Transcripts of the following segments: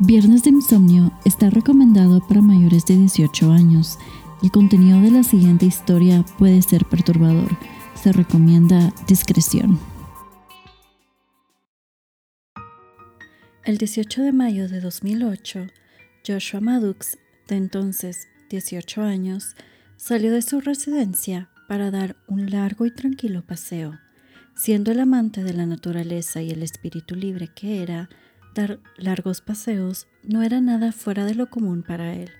Viernes de Insomnio está recomendado para mayores de 18 años. El contenido de la siguiente historia puede ser perturbador. Se recomienda discreción. El 18 de mayo de 2008, Joshua Maddox, de entonces 18 años, salió de su residencia para dar un largo y tranquilo paseo. Siendo el amante de la naturaleza y el espíritu libre que era, dar largos paseos no era nada fuera de lo común para él.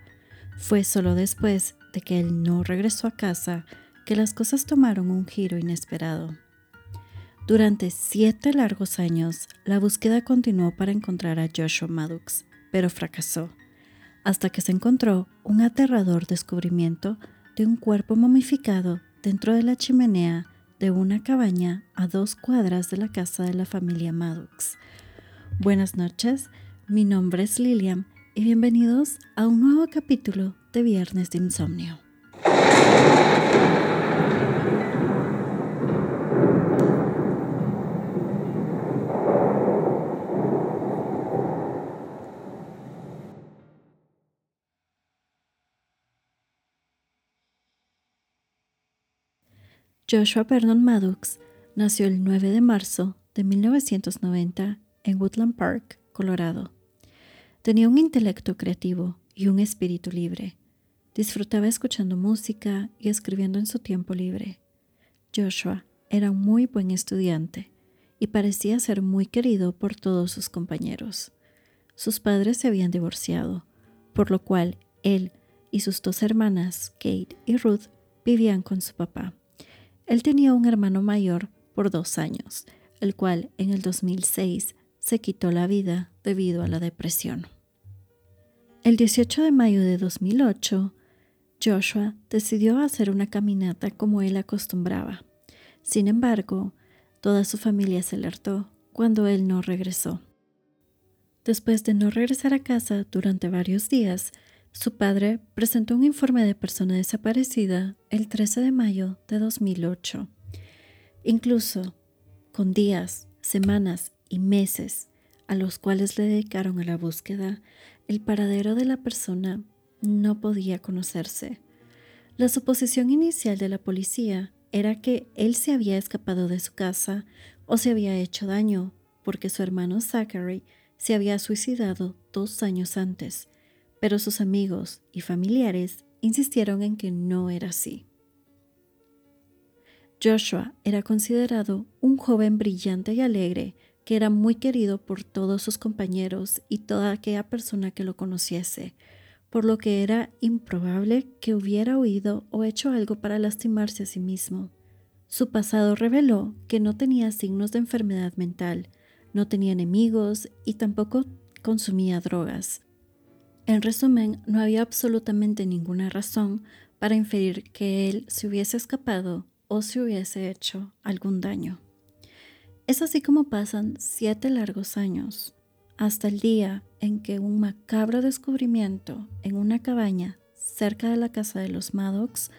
Fue solo después de que él no regresó a casa que las cosas tomaron un giro inesperado. Durante siete largos años, la búsqueda continuó para encontrar a Joshua Maddox, pero fracasó, hasta que se encontró un aterrador descubrimiento de un cuerpo momificado dentro de la chimenea de una cabaña a dos cuadras de la casa de la familia Maddox. Buenas noches, mi nombre es Lilian y bienvenidos a un nuevo capítulo de Viernes de Insomnio. Joshua Vernon Maddox nació el 9 de marzo de 1990 en Woodland Park, Colorado. Tenía un intelecto creativo y un espíritu libre. Disfrutaba escuchando música y escribiendo en su tiempo libre. Joshua era un muy buen estudiante y parecía ser muy querido por todos sus compañeros. Sus padres se habían divorciado, por lo cual él y sus dos hermanas, Kate y Ruth, vivían con su papá. Él tenía un hermano mayor por dos años, el cual en el 2006 se quitó la vida debido a la depresión. El 18 de mayo de 2008, Joshua decidió hacer una caminata como él acostumbraba. Sin embargo, toda su familia se alertó cuando él no regresó. Después de no regresar a casa durante varios días, su padre presentó un informe de persona desaparecida el 13 de mayo de 2008. Incluso con días, semanas y meses a los cuales le dedicaron a la búsqueda, el paradero de la persona no podía conocerse. La suposición inicial de la policía era que él se había escapado de su casa o se había hecho daño porque su hermano Zachary se había suicidado dos años antes pero sus amigos y familiares insistieron en que no era así. Joshua era considerado un joven brillante y alegre que era muy querido por todos sus compañeros y toda aquella persona que lo conociese, por lo que era improbable que hubiera huido o hecho algo para lastimarse a sí mismo. Su pasado reveló que no tenía signos de enfermedad mental, no tenía enemigos y tampoco consumía drogas. En resumen, no había absolutamente ninguna razón para inferir que él se hubiese escapado o se hubiese hecho algún daño. Es así como pasan siete largos años, hasta el día en que un macabro descubrimiento en una cabaña cerca de la casa de los Maddox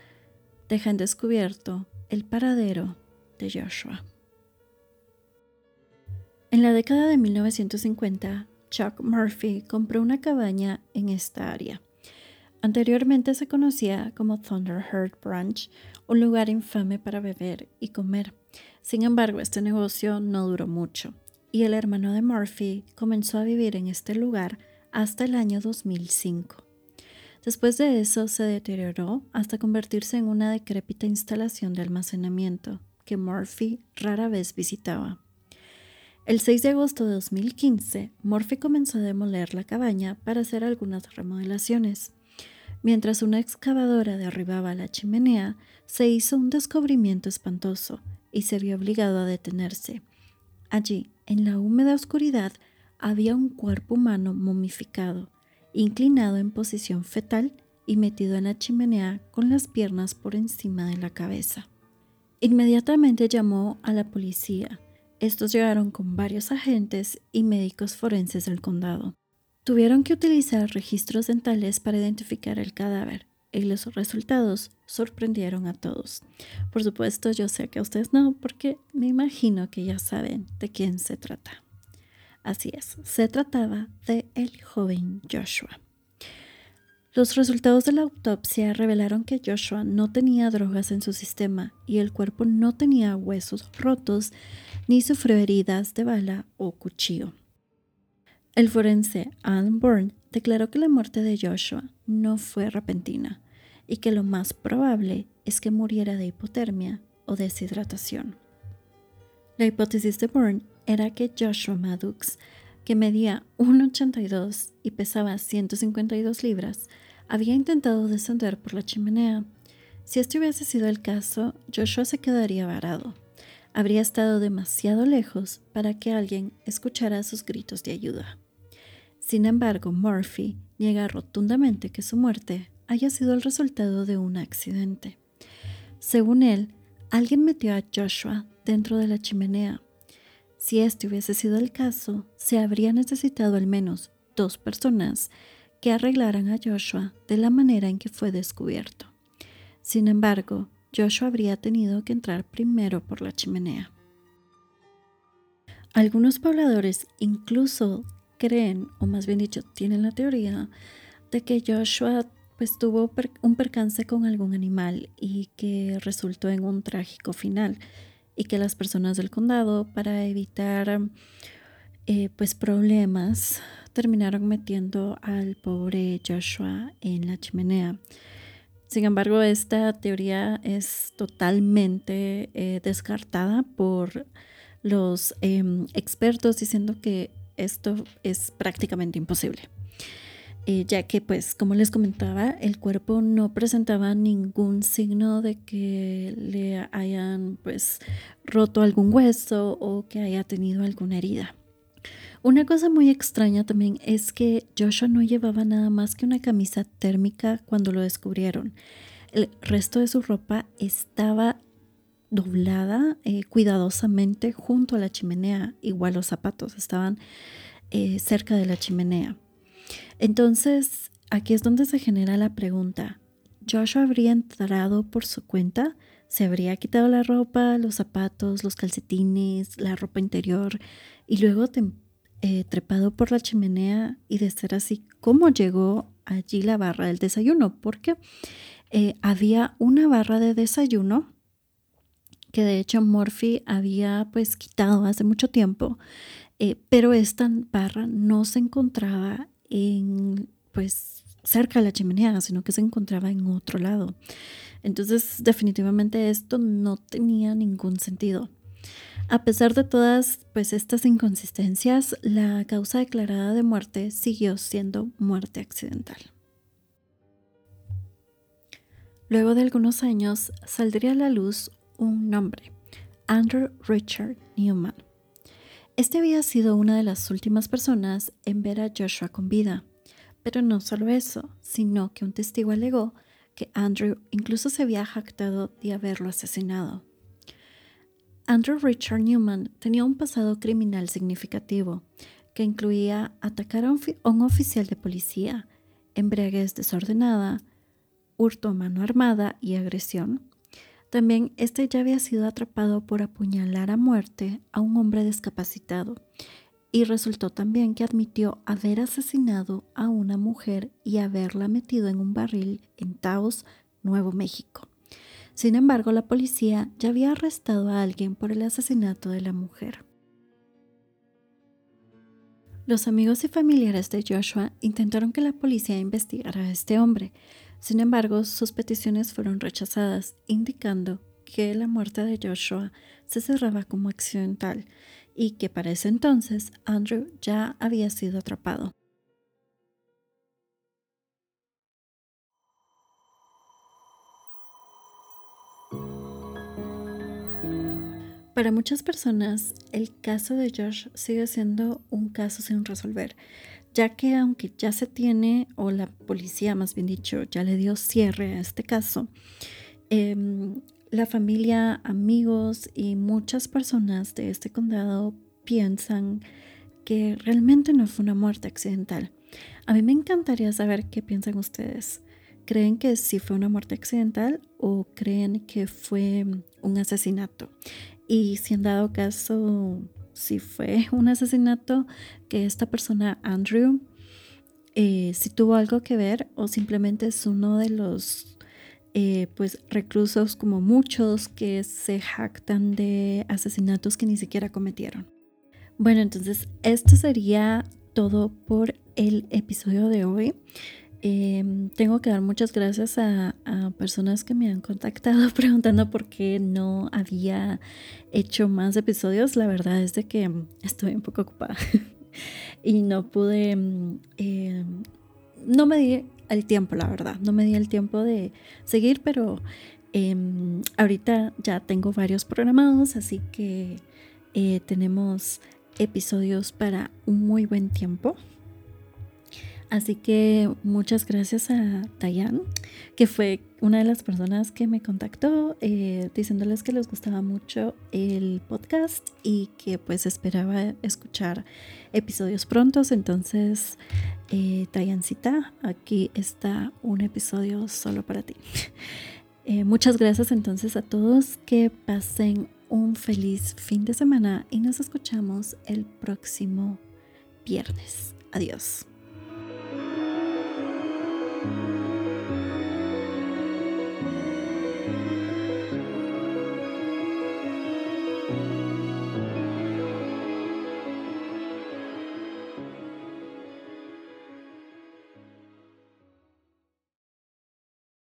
deja en descubierto el paradero de Joshua. En la década de 1950, Chuck Murphy compró una cabaña en esta área. Anteriormente se conocía como Thunderheart Branch, un lugar infame para beber y comer. Sin embargo, este negocio no duró mucho y el hermano de Murphy comenzó a vivir en este lugar hasta el año 2005. Después de eso se deterioró hasta convertirse en una decrépita instalación de almacenamiento que Murphy rara vez visitaba. El 6 de agosto de 2015, Murphy comenzó a demoler la cabaña para hacer algunas remodelaciones. Mientras una excavadora derribaba la chimenea, se hizo un descubrimiento espantoso y se vio obligado a detenerse. Allí, en la húmeda oscuridad, había un cuerpo humano momificado, inclinado en posición fetal y metido en la chimenea con las piernas por encima de la cabeza. Inmediatamente llamó a la policía, estos llegaron con varios agentes y médicos forenses del condado. Tuvieron que utilizar registros dentales para identificar el cadáver y los resultados sorprendieron a todos. Por supuesto, yo sé que ustedes no, porque me imagino que ya saben de quién se trata. Así es, se trataba de el joven Joshua. Los resultados de la autopsia revelaron que Joshua no tenía drogas en su sistema y el cuerpo no tenía huesos rotos ni sufrió heridas de bala o cuchillo. El forense Alan Bourne declaró que la muerte de Joshua no fue repentina y que lo más probable es que muriera de hipotermia o deshidratación. La hipótesis de Bourne era que Joshua Maddox, que medía 1,82 y pesaba 152 libras, había intentado descender por la chimenea. Si este hubiese sido el caso, Joshua se quedaría varado. Habría estado demasiado lejos para que alguien escuchara sus gritos de ayuda. Sin embargo, Murphy niega rotundamente que su muerte haya sido el resultado de un accidente. Según él, alguien metió a Joshua dentro de la chimenea. Si este hubiese sido el caso, se habría necesitado al menos dos personas que arreglaran a Joshua de la manera en que fue descubierto. Sin embargo, Joshua habría tenido que entrar primero por la chimenea. Algunos pobladores incluso creen, o más bien dicho, tienen la teoría de que Joshua pues tuvo un percance con algún animal y que resultó en un trágico final y que las personas del condado para evitar eh, pues problemas terminaron metiendo al pobre Joshua en la chimenea. Sin embargo, esta teoría es totalmente eh, descartada por los em, expertos diciendo que esto es prácticamente imposible. Eh, ya que pues como les comentaba el cuerpo no presentaba ningún signo de que le hayan pues roto algún hueso o que haya tenido alguna herida. Una cosa muy extraña también es que Joshua no llevaba nada más que una camisa térmica cuando lo descubrieron. El resto de su ropa estaba doblada eh, cuidadosamente junto a la chimenea, igual los zapatos estaban eh, cerca de la chimenea. Entonces, aquí es donde se genera la pregunta, ¿Joshua habría entrado por su cuenta? ¿Se habría quitado la ropa, los zapatos, los calcetines, la ropa interior y luego eh, trepado por la chimenea y de ser así, cómo llegó allí la barra del desayuno? Porque eh, había una barra de desayuno que de hecho Morphy había pues quitado hace mucho tiempo eh, pero esta barra no se encontraba en, pues, cerca de la chimenea, sino que se encontraba en otro lado. Entonces, definitivamente esto no tenía ningún sentido. A pesar de todas pues, estas inconsistencias, la causa declarada de muerte siguió siendo muerte accidental. Luego de algunos años saldría a la luz un nombre, Andrew Richard Newman. Este había sido una de las últimas personas en ver a Joshua con vida. Pero no solo eso, sino que un testigo alegó que Andrew incluso se había jactado de haberlo asesinado. Andrew Richard Newman tenía un pasado criminal significativo que incluía atacar a un, oficial de policía, embriaguez desordenada, hurto a mano armada y agresión, también este ya había sido atrapado por apuñalar a muerte a un hombre discapacitado y resultó también que admitió haber asesinado a una mujer y haberla metido en un barril en Taos, Nuevo México. Sin embargo, la policía ya había arrestado a alguien por el asesinato de la mujer. Los amigos y familiares de Joshua intentaron que la policía investigara a este hombre, sin embargo, sus peticiones fueron rechazadas, indicando que la muerte de Joshua se cerraba como accidental y que para ese entonces Andrew ya había sido atrapado. Para muchas personas, el caso de Josh sigue siendo un caso sin resolver, ya que aunque ya se tiene, o la policía más bien dicho, ya le dio cierre a este caso, em, la familia, amigos y muchas personas de este condado piensan que realmente no fue una muerte accidental. A mí me encantaría saber qué piensan ustedes. ¿Creen que sí fue una muerte accidental o creen que fue un asesinato? Y si han dado caso si fue un asesinato que esta persona, Andrew, eh, si tuvo algo que ver o simplemente es uno de los eh, pues reclusos como muchos que se jactan de asesinatos que ni siquiera cometieron. Bueno, entonces esto sería todo por el episodio de hoy. Em, tengo que dar muchas gracias a, personas que me han contactado preguntando por qué no había hecho más episodios. La verdad es de que estoy un poco ocupada y no pude, eh, no me di el tiempo, la verdad, no me di el tiempo de seguir, pero em, ahorita ya tengo varios programados, así que eh, tenemos episodios para un muy buen tiempo. Así que muchas gracias a Tayan, que fue una de las personas que me contactó eh, diciéndoles que les gustaba mucho el podcast y que pues esperaba escuchar episodios prontos. Entonces, eh, Tayancita, aquí está un episodio solo para ti. Eh, muchas gracias entonces a todos, que pasen un feliz fin de semana y nos escuchamos el próximo viernes. Adiós. Thank you.